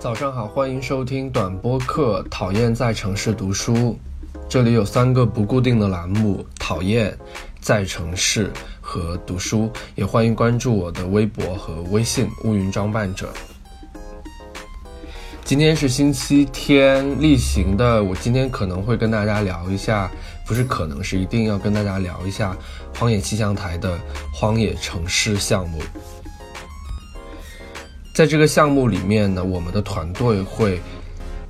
早上好，欢迎收听短播客。讨厌在城市读书，这里有三个不固定的栏目：讨厌在城市和读书。也欢迎关注我的微博和微信乌云装扮者。今天是星期天，例行的，我今天可能会跟大家聊一下，不是可能是一定要跟大家聊一下荒野气象台的荒野城市项目。在这个项目里面呢，我们的团队会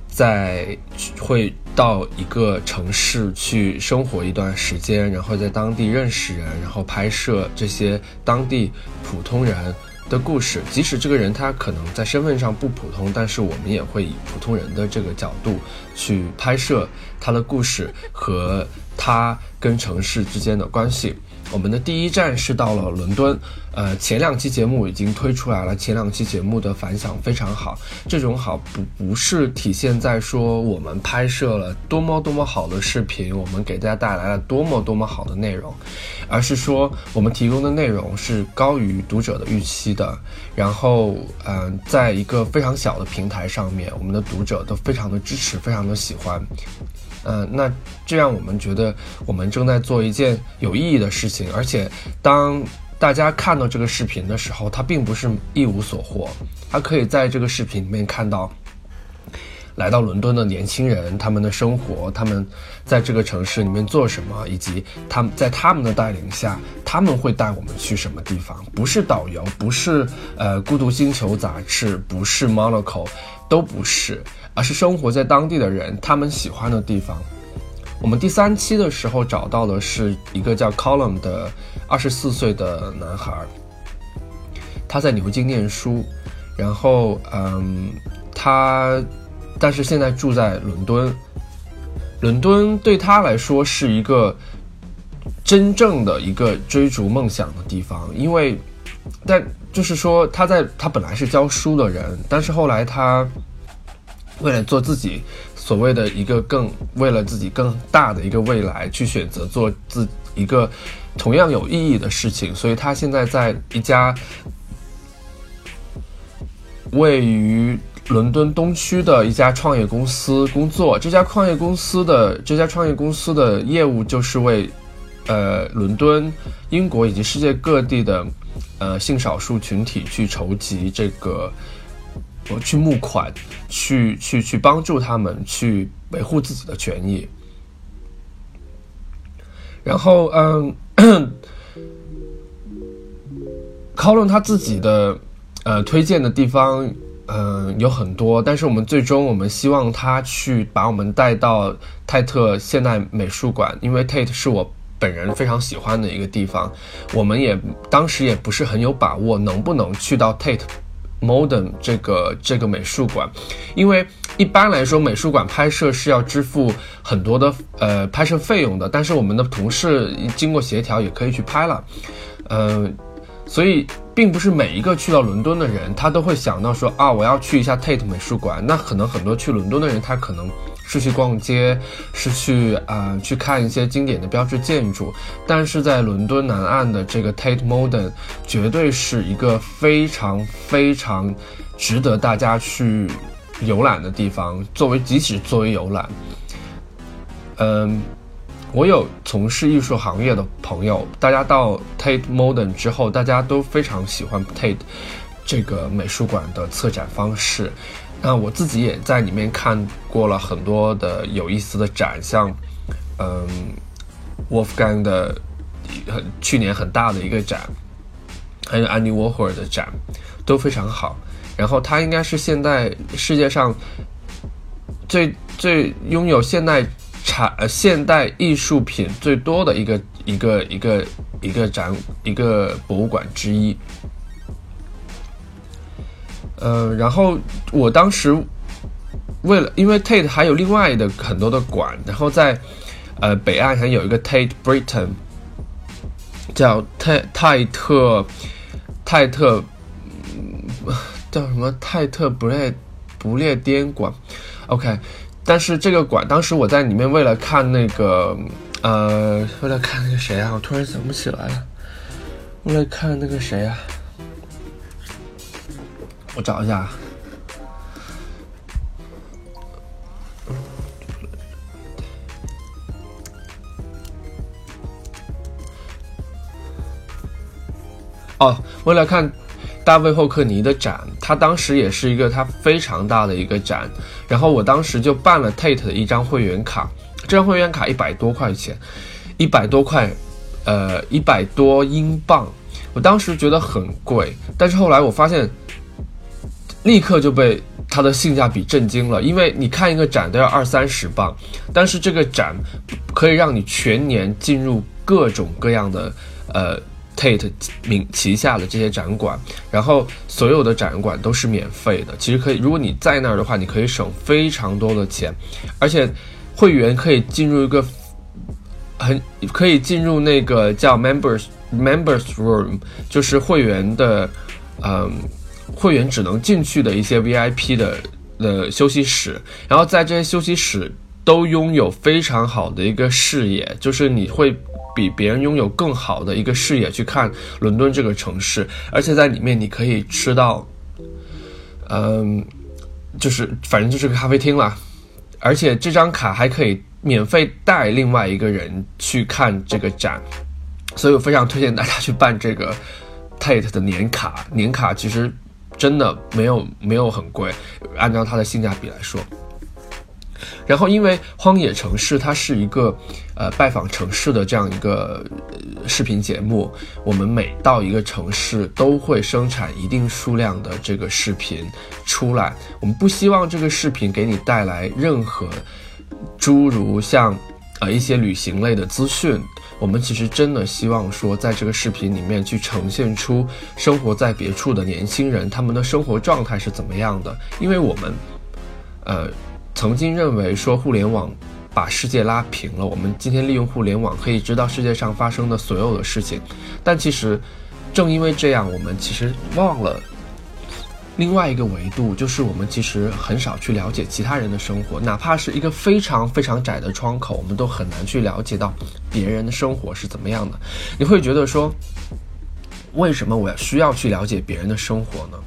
在会到一个城市去生活一段时间，然后在当地认识人，然后拍摄这些当地普通人。的故事，即使这个人他可能在身份上不普通，但是我们也会以普通人的这个角度去拍摄他的故事和他跟城市之间的关系。我们的第一站是到了伦敦，呃，前两期节目已经推出来了，前两期节目的反响非常好。这种好不不是体现在说我们拍摄了多么多么好的视频，我们给大家带来了多么多么好的内容，而是说我们提供的内容是高于读者的预期的。然后，嗯，在一个非常小的平台上面，我们的读者都非常的支持，非常的喜欢。嗯，那这让我们觉得我们正在做一件有意义的事情，而且当大家看到这个视频的时候，他并不是一无所获，他可以在这个视频里面看到来到伦敦的年轻人他们的生活，他们在这个城市里面做什么，以及他们在他们的带领下，他们会带我们去什么地方？不是导游，不是呃《孤独星球》杂志，不是 Monaco，都不是。而是生活在当地的人，他们喜欢的地方。我们第三期的时候找到的是一个叫 Colum 的二十四岁的男孩，他在牛津念书，然后嗯，他但是现在住在伦敦。伦敦对他来说是一个真正的一个追逐梦想的地方，因为但就是说他在他本来是教书的人，但是后来他。为了做自己所谓的一个更为了自己更大的一个未来，去选择做自一个同样有意义的事情，所以他现在在一家位于伦敦东区的一家创业公司工作。这家创业公司的这家创业公司的业务就是为呃伦敦、英国以及世界各地的呃性少数群体去筹集这个。我去募款，去去去帮助他们去维护自己的权益。然后，嗯，Colin 他自己的呃推荐的地方，嗯有很多，但是我们最终我们希望他去把我们带到泰特现代美术馆，因为 Tate 是我本人非常喜欢的一个地方。我们也当时也不是很有把握能不能去到 Tate。Modern 这个这个美术馆，因为一般来说美术馆拍摄是要支付很多的呃拍摄费用的，但是我们的同事经过协调也可以去拍了，嗯，所以并不是每一个去到伦敦的人他都会想到说啊我要去一下 Tate 美术馆，那可能很多去伦敦的人他可能。是去逛街，是去啊去看一些经典的标志建筑，但是在伦敦南岸的这个 Tate Modern 绝对是一个非常非常值得大家去游览的地方。作为即使作为游览，嗯，我有从事艺术行业的朋友，大家到 Tate Modern 之后，大家都非常喜欢 Tate 这个美术馆的策展方式。那我自己也在里面看过了很多的有意思的展，像，嗯，Wolfgang 的很去年很大的一个展，还有 Andy Warhol 的展，都非常好。然后他应该是现在世界上最最拥有现代产呃现代艺术品最多的一个一个一个一个展一个博物馆之一。呃，然后我当时为了，因为 Tate 还有另外的很多的馆，然后在呃北岸还有一个 Tate Britain，叫泰泰特泰特叫什么？泰特不列不列颠馆，OK，但是这个馆当时我在里面为了看那个呃为了看那个谁啊，我突然想不起来了，为了看那个谁啊。我找一下。哦，为了看大卫霍克尼的展，他当时也是一个他非常大的一个展，然后我当时就办了 Tate 的一张会员卡，这张会员卡一百多块钱，一百多块，呃，一百多英镑，我当时觉得很贵，但是后来我发现立刻就被它的性价比震惊了，因为你看一个展都要二三十磅，但是这个展可以让你全年进入各种各样的呃。Tate 名旗下的这些展馆，然后所有的展馆都是免费的。其实可以，如果你在那儿的话，你可以省非常多的钱，而且会员可以进入一个很可以进入那个叫 Members Members Room，就是会员的，嗯，会员只能进去的一些 VIP 的的休息室。然后在这些休息室都拥有非常好的一个视野，就是你会。比别人拥有更好的一个视野去看伦敦这个城市，而且在里面你可以吃到，嗯，就是反正就是个咖啡厅啦，而且这张卡还可以免费带另外一个人去看这个展，所以我非常推荐大家去办这个 Tate 的年卡。年卡其实真的没有没有很贵，按照它的性价比来说。然后，因为荒野城市它是一个，呃，拜访城市的这样一个视频节目。我们每到一个城市都会生产一定数量的这个视频出来。我们不希望这个视频给你带来任何诸如像，呃，一些旅行类的资讯。我们其实真的希望说，在这个视频里面去呈现出生活在别处的年轻人他们的生活状态是怎么样的。因为我们，呃。曾经认为说互联网把世界拉平了，我们今天利用互联网可以知道世界上发生的所有的事情，但其实正因为这样，我们其实忘了另外一个维度，就是我们其实很少去了解其他人的生活，哪怕是一个非常非常窄的窗口，我们都很难去了解到别人的生活是怎么样的。你会觉得说，为什么我要需要去了解别人的生活呢？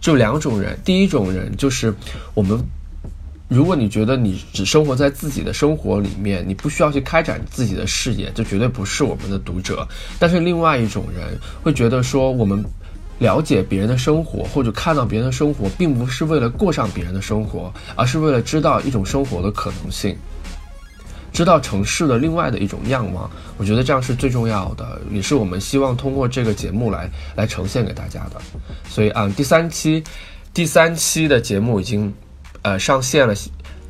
就两种人，第一种人就是我们。如果你觉得你只生活在自己的生活里面，你不需要去开展自己的视野，这绝对不是我们的读者。但是另外一种人会觉得说，我们了解别人的生活，或者看到别人的生活，并不是为了过上别人的生活，而是为了知道一种生活的可能性，知道城市的另外的一种样貌。我觉得这样是最重要的，也是我们希望通过这个节目来来呈现给大家的。所以啊，第三期，第三期的节目已经。呃，上线了，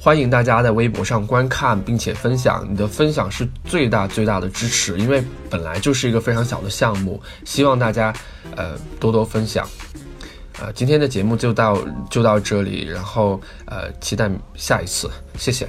欢迎大家在微博上观看并且分享。你的分享是最大最大的支持，因为本来就是一个非常小的项目，希望大家呃多多分享。呃，今天的节目就到就到这里，然后呃期待下一次，谢谢。